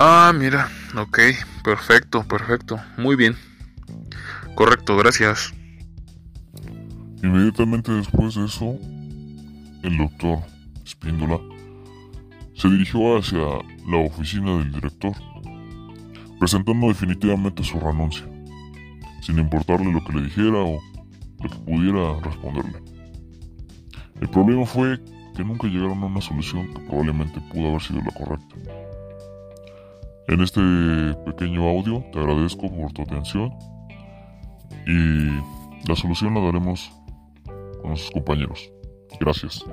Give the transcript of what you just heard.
Ah, mira, ok, perfecto, perfecto, muy bien. Correcto, gracias. Inmediatamente después de eso, el doctor Espíndola se dirigió hacia la oficina del director, presentando definitivamente su renuncia, sin importarle lo que le dijera o lo que pudiera responderle. El problema fue que nunca llegaron a una solución que probablemente pudo haber sido la correcta. En este pequeño audio te agradezco por tu atención y la solución la daremos con nuestros compañeros. Gracias.